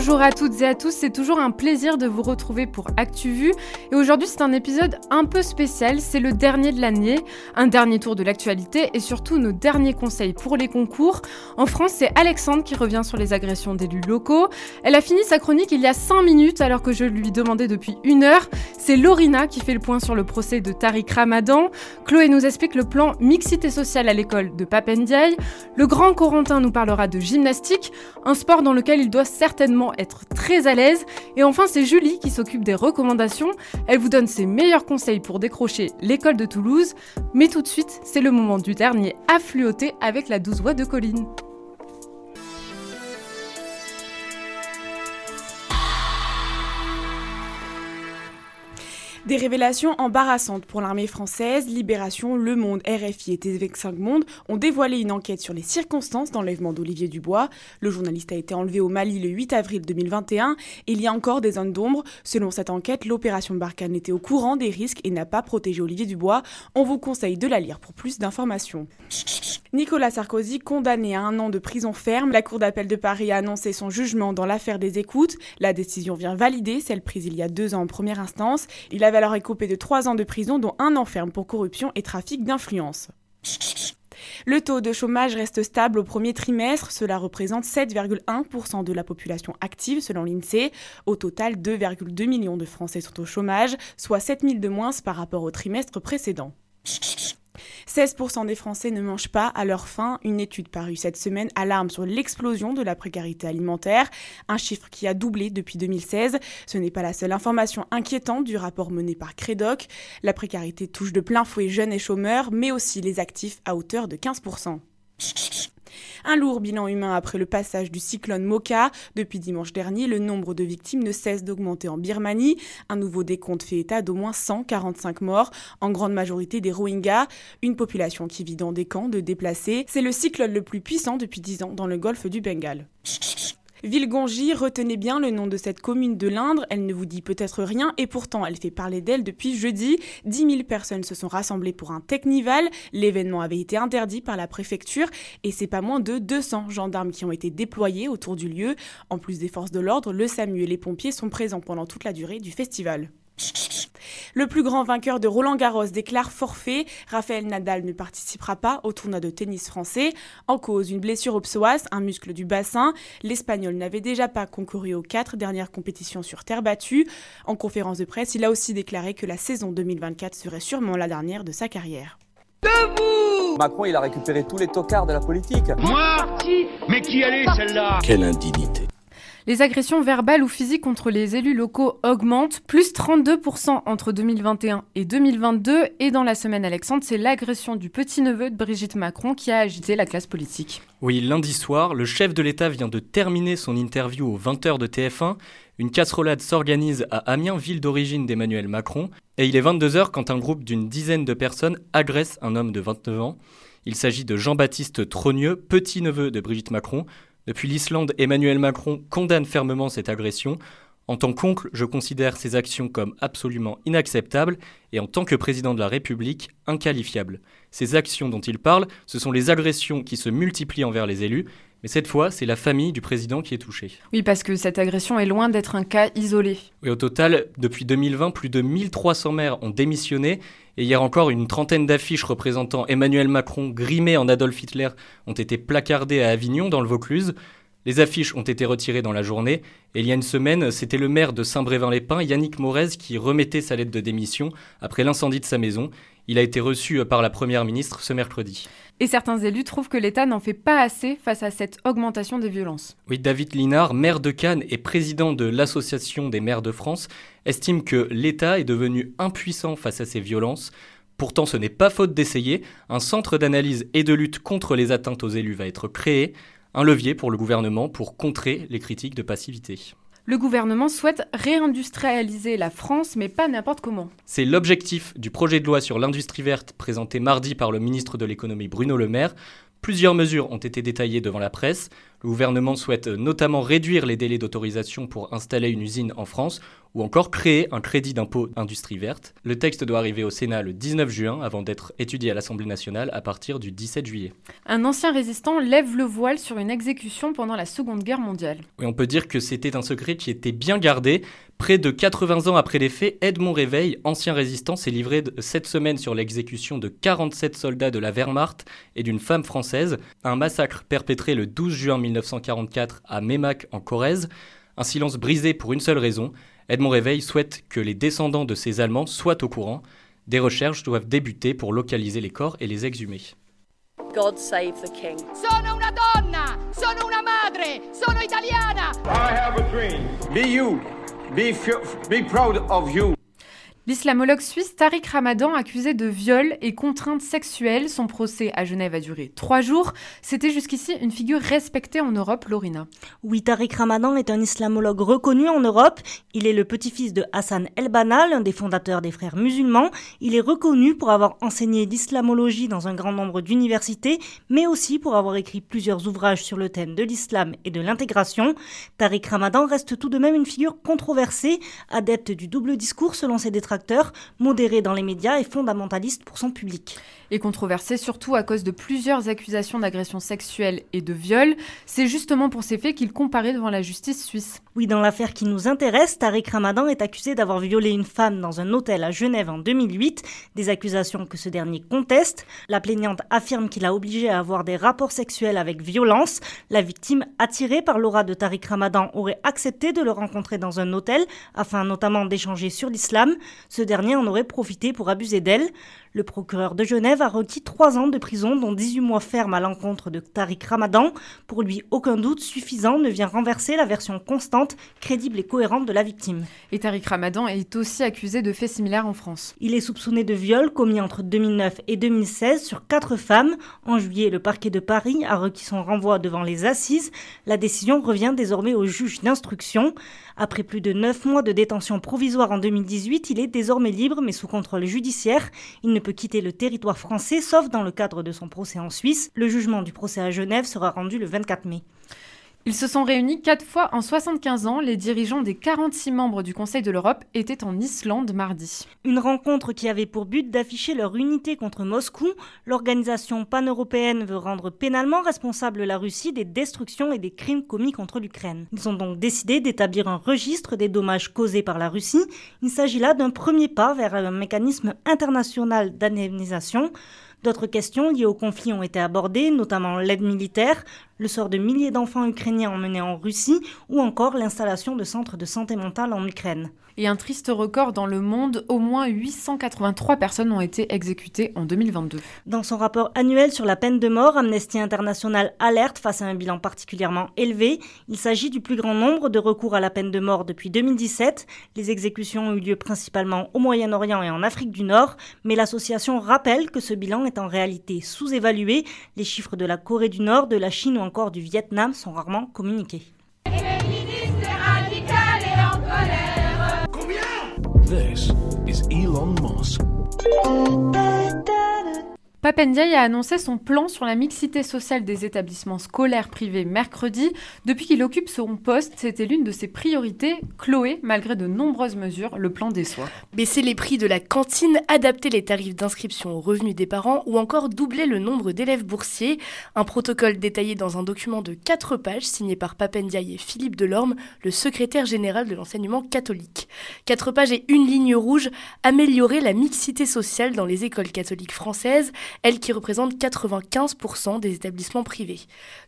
Bonjour à toutes et à tous, c'est toujours un plaisir de vous retrouver pour ActuVu. Et aujourd'hui, c'est un épisode un peu spécial, c'est le dernier de l'année, un dernier tour de l'actualité et surtout nos derniers conseils pour les concours. En France, c'est Alexandre qui revient sur les agressions d'élus locaux. Elle a fini sa chronique il y a 5 minutes alors que je lui demandais depuis une heure. C'est Lorina qui fait le point sur le procès de Tariq Ramadan. Chloé nous explique le plan mixité sociale à l'école de Papendiaï. Le grand Corentin nous parlera de gymnastique, un sport dans lequel il doit certainement être très à l'aise. Et enfin, c'est Julie qui s'occupe des recommandations. Elle vous donne ses meilleurs conseils pour décrocher l'école de Toulouse. Mais tout de suite, c'est le moment du dernier affluoté avec la douce voix de Colline. Des révélations embarrassantes pour l'armée française, Libération, Le Monde, RFI et TV5 Monde ont dévoilé une enquête sur les circonstances d'enlèvement d'Olivier Dubois. Le journaliste a été enlevé au Mali le 8 avril 2021 et il y a encore des zones d'ombre. Selon cette enquête, l'opération Barkhane était au courant des risques et n'a pas protégé Olivier Dubois. On vous conseille de la lire pour plus d'informations. Nicolas Sarkozy condamné à un an de prison ferme. La Cour d'appel de Paris a annoncé son jugement dans l'affaire des écoutes. La décision vient valider celle prise il y a deux ans en première instance. Il avait alors écopé de trois ans de prison, dont un an ferme pour corruption et trafic d'influence. Le taux de chômage reste stable au premier trimestre, cela représente 7,1% de la population active selon l'INSEE. Au total, 2,2 millions de Français sont au chômage, soit 7 000 de moins par rapport au trimestre précédent. 16% des Français ne mangent pas à leur faim. Une étude parue cette semaine alarme sur l'explosion de la précarité alimentaire, un chiffre qui a doublé depuis 2016. Ce n'est pas la seule information inquiétante du rapport mené par Credoc. La précarité touche de plein fouet jeunes et chômeurs, mais aussi les actifs à hauteur de 15%. Un lourd bilan humain après le passage du cyclone Moka. Depuis dimanche dernier, le nombre de victimes ne cesse d'augmenter en Birmanie. Un nouveau décompte fait état d'au moins 145 morts, en grande majorité des Rohingyas, une population qui vit dans des camps de déplacés. C'est le cyclone le plus puissant depuis 10 ans dans le golfe du Bengale. Villegongy, retenez bien le nom de cette commune de l'Indre, elle ne vous dit peut-être rien et pourtant elle fait parler d'elle depuis jeudi. 10 000 personnes se sont rassemblées pour un technival, l'événement avait été interdit par la préfecture et c'est pas moins de 200 gendarmes qui ont été déployés autour du lieu. En plus des forces de l'ordre, le SAMU et les pompiers sont présents pendant toute la durée du festival. Le plus grand vainqueur de Roland Garros déclare forfait. Raphaël Nadal ne participera pas au tournoi de tennis français. En cause, une blessure au psoas, un muscle du bassin. L'Espagnol n'avait déjà pas concouru aux quatre dernières compétitions sur terre battue. En conférence de presse, il a aussi déclaré que la saison 2024 serait sûrement la dernière de sa carrière. Debout Macron, il a récupéré tous les tocards de la politique. Moi Mais qui allait celle-là? Quelle indignité les agressions verbales ou physiques contre les élus locaux augmentent, plus 32% entre 2021 et 2022. Et dans la semaine Alexandre, c'est l'agression du petit-neveu de Brigitte Macron qui a agité la classe politique. Oui, lundi soir, le chef de l'État vient de terminer son interview aux 20h de TF1. Une casserolade s'organise à Amiens, ville d'origine d'Emmanuel Macron. Et il est 22h quand un groupe d'une dizaine de personnes agresse un homme de 29 ans. Il s'agit de Jean-Baptiste Trogneux, petit-neveu de Brigitte Macron, depuis l'Islande, Emmanuel Macron condamne fermement cette agression. En tant qu'oncle, je considère ces actions comme absolument inacceptables et en tant que président de la République, inqualifiables. Ces actions dont il parle, ce sont les agressions qui se multiplient envers les élus, mais cette fois, c'est la famille du président qui est touchée. Oui, parce que cette agression est loin d'être un cas isolé. Oui, au total, depuis 2020, plus de 1300 maires ont démissionné. Et hier encore, une trentaine d'affiches représentant Emmanuel Macron grimé en Adolf Hitler ont été placardées à Avignon, dans le Vaucluse. Les affiches ont été retirées dans la journée, et il y a une semaine, c'était le maire de Saint-Brévin-les-Pins, Yannick Morez, qui remettait sa lettre de démission après l'incendie de sa maison. Il a été reçu par la Première ministre ce mercredi. Et certains élus trouvent que l'État n'en fait pas assez face à cette augmentation des violences. Oui, David Linard, maire de Cannes et président de l'Association des maires de France, estime que l'État est devenu impuissant face à ces violences. Pourtant, ce n'est pas faute d'essayer. Un centre d'analyse et de lutte contre les atteintes aux élus va être créé, un levier pour le gouvernement pour contrer les critiques de passivité. Le gouvernement souhaite réindustrialiser la France, mais pas n'importe comment. C'est l'objectif du projet de loi sur l'industrie verte présenté mardi par le ministre de l'économie Bruno Le Maire. Plusieurs mesures ont été détaillées devant la presse. Le gouvernement souhaite notamment réduire les délais d'autorisation pour installer une usine en France ou encore créer un crédit d'impôt industrie verte. Le texte doit arriver au Sénat le 19 juin avant d'être étudié à l'Assemblée nationale à partir du 17 juillet. Un ancien résistant lève le voile sur une exécution pendant la Seconde Guerre mondiale. Et on peut dire que c'était un secret qui était bien gardé. Près de 80 ans après les faits, Edmond Réveil, ancien résistant, s'est livré cette semaine sur l'exécution de 47 soldats de la Wehrmacht et d'une femme française, un massacre perpétré le 12 juin 1944 à Meymac en Corrèze. Un silence brisé pour une seule raison, Edmond Réveil souhaite que les descendants de ces Allemands soient au courant. Des recherches doivent débuter pour localiser les corps et les exhumer. God save the king. Sono una donna, sono una madre, sono italiana. I have a dream. Be you. Be, be proud of you. L'islamologue suisse Tariq Ramadan, accusé de viol et contraintes sexuelles, son procès à Genève a duré trois jours. C'était jusqu'ici une figure respectée en Europe, Lorina. Oui, Tariq Ramadan est un islamologue reconnu en Europe. Il est le petit-fils de Hassan El-Banna, l'un des fondateurs des frères musulmans. Il est reconnu pour avoir enseigné l'islamologie dans un grand nombre d'universités, mais aussi pour avoir écrit plusieurs ouvrages sur le thème de l'islam et de l'intégration. Tariq Ramadan reste tout de même une figure controversée, adepte du double discours selon ses détracteurs modéré dans les médias et fondamentaliste pour son public. Et controversé surtout à cause de plusieurs accusations d'agression sexuelle et de viol. C'est justement pour ces faits qu'il comparait devant la justice suisse. Oui, dans l'affaire qui nous intéresse, Tariq Ramadan est accusé d'avoir violé une femme dans un hôtel à Genève en 2008, des accusations que ce dernier conteste. La plaignante affirme qu'il a obligé à avoir des rapports sexuels avec violence. La victime, attirée par l'aura de Tariq Ramadan, aurait accepté de le rencontrer dans un hôtel afin notamment d'échanger sur l'islam. Ce dernier en aurait profité pour abuser d'elle. Le procureur de Genève a requis trois ans de prison, dont 18 mois ferme à l'encontre de Tariq Ramadan. Pour lui, aucun doute suffisant ne vient renverser la version constante, crédible et cohérente de la victime. Et Tariq Ramadan est aussi accusé de faits similaires en France. Il est soupçonné de viol commis entre 2009 et 2016 sur quatre femmes. En juillet, le parquet de Paris a requis son renvoi devant les assises. La décision revient désormais au juge d'instruction. Après plus de neuf mois de détention provisoire en 2018, il est désormais libre mais sous contrôle judiciaire. Il ne peut quitter le territoire français sauf dans le cadre de son procès en Suisse. Le jugement du procès à Genève sera rendu le 24 mai. Ils se sont réunis quatre fois en 75 ans. Les dirigeants des 46 membres du Conseil de l'Europe étaient en Islande mardi. Une rencontre qui avait pour but d'afficher leur unité contre Moscou. L'organisation pan-européenne veut rendre pénalement responsable la Russie des destructions et des crimes commis contre l'Ukraine. Ils ont donc décidé d'établir un registre des dommages causés par la Russie. Il s'agit là d'un premier pas vers un mécanisme international d'indemnisation. D'autres questions liées au conflit ont été abordées, notamment l'aide militaire, le sort de milliers d'enfants ukrainiens emmenés en Russie ou encore l'installation de centres de santé mentale en Ukraine. Et un triste record dans le monde, au moins 883 personnes ont été exécutées en 2022. Dans son rapport annuel sur la peine de mort, Amnesty International alerte face à un bilan particulièrement élevé. Il s'agit du plus grand nombre de recours à la peine de mort depuis 2017. Les exécutions ont eu lieu principalement au Moyen-Orient et en Afrique du Nord, mais l'association rappelle que ce bilan est en réalité sous-évalué. Les chiffres de la Corée du Nord, de la Chine ou encore du Vietnam sont rarement communiqués. Papendiaï a annoncé son plan sur la mixité sociale des établissements scolaires privés mercredi. Depuis qu'il occupe son poste, c'était l'une de ses priorités. Chloé, malgré de nombreuses mesures, le plan déçoit. Baisser les prix de la cantine, adapter les tarifs d'inscription aux revenus des parents ou encore doubler le nombre d'élèves boursiers. Un protocole détaillé dans un document de 4 pages signé par Papendiaï et Philippe Delorme, le secrétaire général de l'enseignement catholique. 4 pages et une ligne rouge, améliorer la mixité sociale dans les écoles catholiques françaises elle qui représente 95% des établissements privés.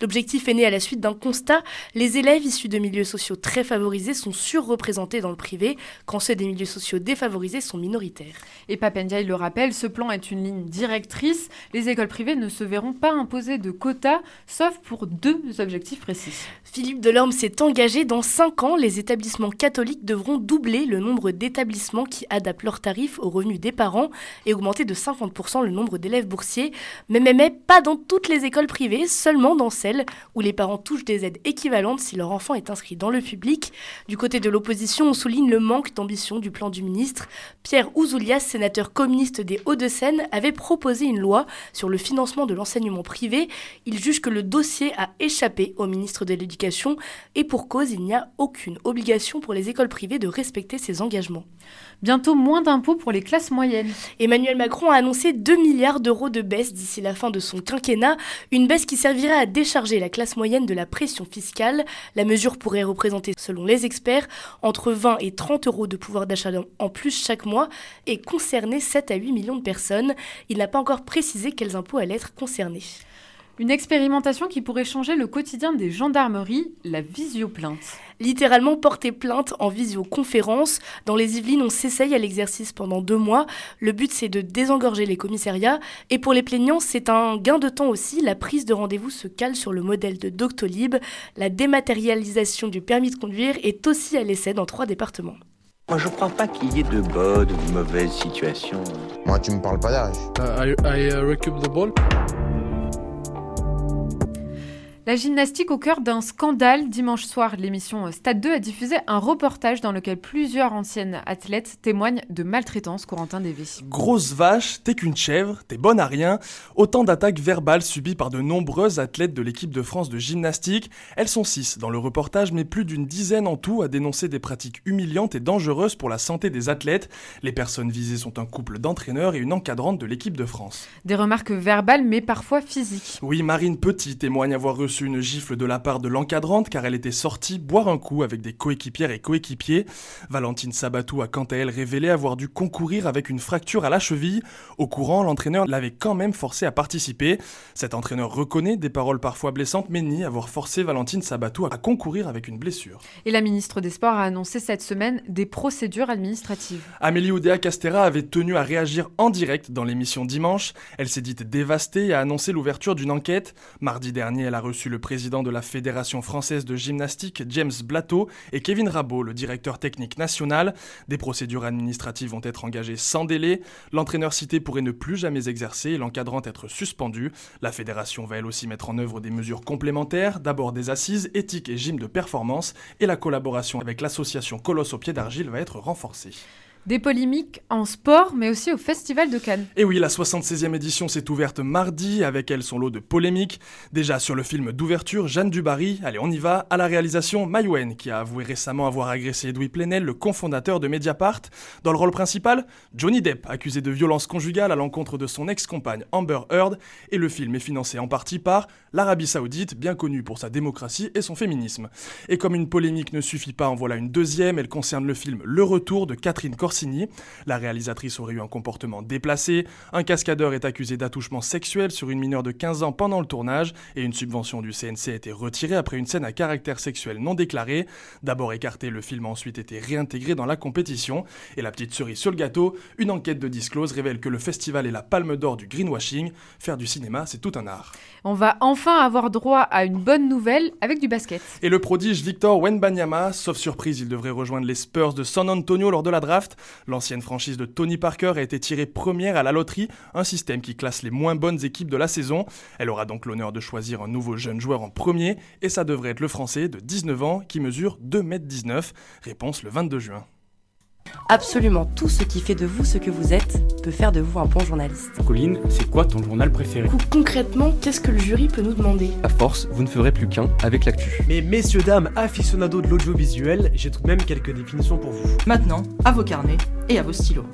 L'objectif est né à la suite d'un constat, les élèves issus de milieux sociaux très favorisés sont surreprésentés dans le privé, quand ceux des milieux sociaux défavorisés sont minoritaires. Et Papendiaï le rappelle, ce plan est une ligne directrice. Les écoles privées ne se verront pas imposer de quotas, sauf pour deux objectifs précis. Philippe Delorme s'est engagé, dans 5 ans, les établissements catholiques devront doubler le nombre d'établissements qui adaptent leurs tarifs aux revenus des parents et augmenter de 50% le nombre d'élèves boursiers, mais, mais, mais pas dans toutes les écoles privées, seulement dans celles où les parents touchent des aides équivalentes si leur enfant est inscrit dans le public. Du côté de l'opposition, on souligne le manque d'ambition du plan du ministre. Pierre Ouzoulias, sénateur communiste des Hauts-de-Seine, avait proposé une loi sur le financement de l'enseignement privé. Il juge que le dossier a échappé au ministre de l'Éducation et pour cause, il n'y a aucune obligation pour les écoles privées de respecter ses engagements. Bientôt moins d'impôts pour les classes moyennes. Emmanuel Macron a annoncé 2 milliards d'euros de baisse d'ici la fin de son quinquennat, une baisse qui servira à décharger la classe moyenne de la pression fiscale. La mesure pourrait représenter, selon les experts, entre 20 et 30 euros de pouvoir d'achat en plus chaque mois et concerner 7 à 8 millions de personnes. Il n'a pas encore précisé quels impôts allaient être concernés. Une expérimentation qui pourrait changer le quotidien des gendarmeries, la visioplainte. Littéralement porter plainte en visioconférence. Dans les Yvelines, on s'essaye à l'exercice pendant deux mois. Le but, c'est de désengorger les commissariats. Et pour les plaignants, c'est un gain de temps aussi. La prise de rendez-vous se cale sur le modèle de Doctolib. La dématérialisation du permis de conduire est aussi à l'essai dans trois départements. Moi, je crois pas qu'il y ait de bonnes ou de mauvaises situations. Moi, tu me parles pas d'âge. Uh, I, I uh, the ball. La gymnastique au cœur d'un scandale. Dimanche soir, l'émission Stade 2 a diffusé un reportage dans lequel plusieurs anciennes athlètes témoignent de maltraitance. Corentin Dévy. Grosse vache, t'es qu'une chèvre, t'es bonne à rien. Autant d'attaques verbales subies par de nombreuses athlètes de l'équipe de France de gymnastique. Elles sont six dans le reportage, mais plus d'une dizaine en tout à dénoncer des pratiques humiliantes et dangereuses pour la santé des athlètes. Les personnes visées sont un couple d'entraîneurs et une encadrante de l'équipe de France. Des remarques verbales, mais parfois physiques. Oui, Marine Petit témoigne avoir reçu une gifle de la part de l'encadrante car elle était sortie boire un coup avec des coéquipières et coéquipiers. Valentine Sabatou a quant à elle révélé avoir dû concourir avec une fracture à la cheville. Au courant, l'entraîneur l'avait quand même forcé à participer. Cet entraîneur reconnaît des paroles parfois blessantes mais nie avoir forcé Valentine Sabatou à concourir avec une blessure. Et la ministre des Sports a annoncé cette semaine des procédures administratives. Amélie Oudéa Castera avait tenu à réagir en direct dans l'émission dimanche. Elle s'est dite dévastée et a annoncé l'ouverture d'une enquête. Mardi dernier, elle a reçu le président de la Fédération française de gymnastique, James Blateau, et Kevin Rabot, le directeur technique national. Des procédures administratives vont être engagées sans délai. L'entraîneur cité pourrait ne plus jamais exercer et l'encadrant être suspendu. La fédération va elle aussi mettre en œuvre des mesures complémentaires, d'abord des assises, éthiques et gym de performance, et la collaboration avec l'association Colosse au pied d'argile va être renforcée. Des polémiques en sport, mais aussi au Festival de Cannes. Et oui, la 76e édition s'est ouverte mardi, avec elle son lot de polémiques. Déjà sur le film d'ouverture, Jeanne Dubarry, allez on y va, à la réalisation Mayouen, qui a avoué récemment avoir agressé Edoui Plenel, le cofondateur de Mediapart. Dans le rôle principal, Johnny Depp, accusé de violence conjugale à l'encontre de son ex-compagne Amber Heard, et le film est financé en partie par l'Arabie Saoudite, bien connue pour sa démocratie et son féminisme. Et comme une polémique ne suffit pas, en voilà une deuxième, elle concerne le film Le Retour de Catherine Cor la réalisatrice aurait eu un comportement déplacé, un cascadeur est accusé d'attouchement sexuel sur une mineure de 15 ans pendant le tournage, et une subvention du CNC a été retirée après une scène à caractère sexuel non déclaré. D'abord écarté, le film a ensuite été réintégré dans la compétition. Et la petite cerise sur le gâteau, une enquête de Disclose révèle que le festival est la palme d'or du greenwashing. Faire du cinéma, c'est tout un art. On va enfin avoir droit à une bonne nouvelle avec du basket. Et le prodige Victor Wenbanyama, sauf surprise, il devrait rejoindre les Spurs de San Antonio lors de la draft. L'ancienne franchise de Tony Parker a été tirée première à la loterie, un système qui classe les moins bonnes équipes de la saison. Elle aura donc l'honneur de choisir un nouveau jeune joueur en premier, et ça devrait être le français de 19 ans qui mesure 2m19. Réponse le 22 juin. Absolument tout ce qui fait de vous ce que vous êtes peut faire de vous un bon journaliste. Colline, c'est quoi ton journal préféré Concrètement, qu'est-ce que le jury peut nous demander? À force, vous ne ferez plus qu'un avec l'actu. Mais messieurs, dames, aficionados de l'audiovisuel, j'ai tout de même quelques définitions pour vous. Maintenant, à vos carnets et à vos stylos.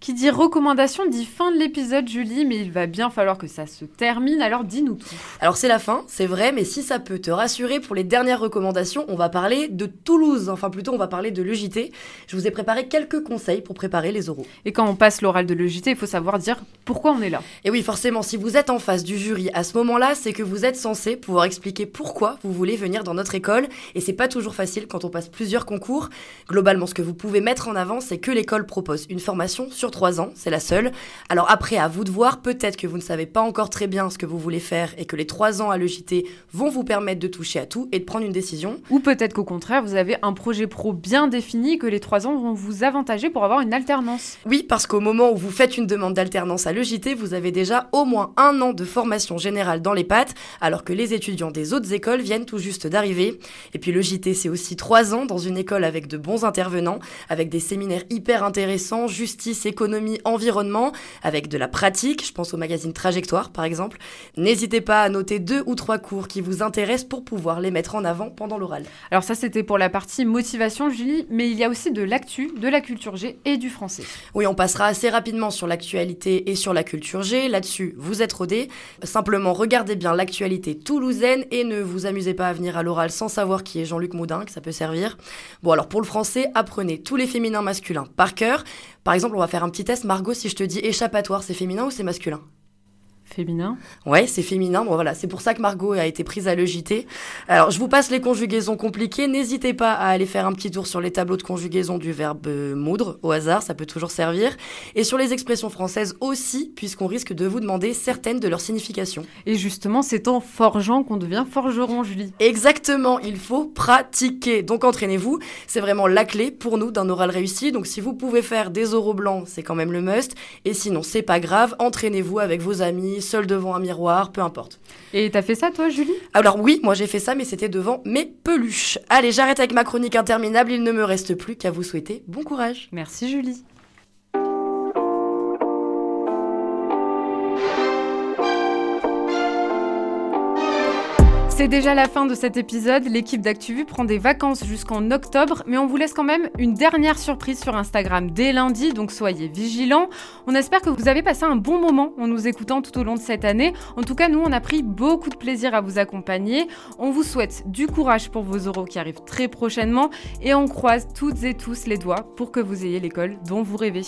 Qui dit recommandation dit fin de l'épisode, Julie, mais il va bien falloir que ça se termine, alors dis-nous tout. Alors c'est la fin, c'est vrai, mais si ça peut te rassurer, pour les dernières recommandations, on va parler de Toulouse, enfin plutôt on va parler de l'EJT. Je vous ai préparé quelques conseils pour préparer les oraux. Et quand on passe l'oral de l'EJT, il faut savoir dire pourquoi on est là. Et oui, forcément, si vous êtes en face du jury à ce moment-là, c'est que vous êtes censé pouvoir expliquer pourquoi vous voulez venir dans notre école, et c'est pas toujours facile quand on passe plusieurs concours. Globalement, ce que vous pouvez mettre en avant, c'est que l'école propose une formation sur sur 3 ans, c'est la seule. Alors après, à vous de voir, peut-être que vous ne savez pas encore très bien ce que vous voulez faire et que les 3 ans à l'EJT vont vous permettre de toucher à tout et de prendre une décision. Ou peut-être qu'au contraire, vous avez un projet pro bien défini que les 3 ans vont vous avantager pour avoir une alternance. Oui, parce qu'au moment où vous faites une demande d'alternance à l'EJT, vous avez déjà au moins un an de formation générale dans les pattes, alors que les étudiants des autres écoles viennent tout juste d'arriver. Et puis le JT, c'est aussi 3 ans dans une école avec de bons intervenants, avec des séminaires hyper intéressants, justice, économie, environnement, avec de la pratique, je pense au magazine Trajectoire par exemple. N'hésitez pas à noter deux ou trois cours qui vous intéressent pour pouvoir les mettre en avant pendant l'oral. Alors ça c'était pour la partie motivation Julie, mais il y a aussi de l'actu, de la culture G et du français. Oui, on passera assez rapidement sur l'actualité et sur la culture G. Là-dessus, vous êtes rodés. Simplement, regardez bien l'actualité toulousaine et ne vous amusez pas à venir à l'oral sans savoir qui est Jean-Luc Moudin, que ça peut servir. Bon, alors pour le français, apprenez tous les féminins masculins par cœur. Par exemple, on va faire un petit test. Margot, si je te dis échappatoire, c'est féminin ou c'est masculin? Féminin Ouais, c'est féminin. Bon, voilà, c'est pour ça que Margot a été prise à l'EJT. Alors, je vous passe les conjugaisons compliquées. N'hésitez pas à aller faire un petit tour sur les tableaux de conjugaison du verbe euh, moudre, au hasard, ça peut toujours servir. Et sur les expressions françaises aussi, puisqu'on risque de vous demander certaines de leurs significations. Et justement, c'est en forgeant qu'on devient forgeron, Julie. Exactement, il faut pratiquer. Donc, entraînez-vous. C'est vraiment la clé pour nous d'un oral réussi. Donc, si vous pouvez faire des oraux blancs, c'est quand même le must. Et sinon, c'est pas grave. Entraînez-vous avec vos amis seul devant un miroir, peu importe. Et t'as fait ça toi, Julie? Alors oui, moi j'ai fait ça, mais c'était devant mes peluches. Allez, j'arrête avec ma chronique interminable, il ne me reste plus qu'à vous souhaiter bon courage. Merci Julie. C'est déjà la fin de cet épisode. L'équipe d'ActuVu prend des vacances jusqu'en octobre, mais on vous laisse quand même une dernière surprise sur Instagram dès lundi, donc soyez vigilants. On espère que vous avez passé un bon moment en nous écoutant tout au long de cette année. En tout cas, nous, on a pris beaucoup de plaisir à vous accompagner. On vous souhaite du courage pour vos oraux qui arrivent très prochainement et on croise toutes et tous les doigts pour que vous ayez l'école dont vous rêvez.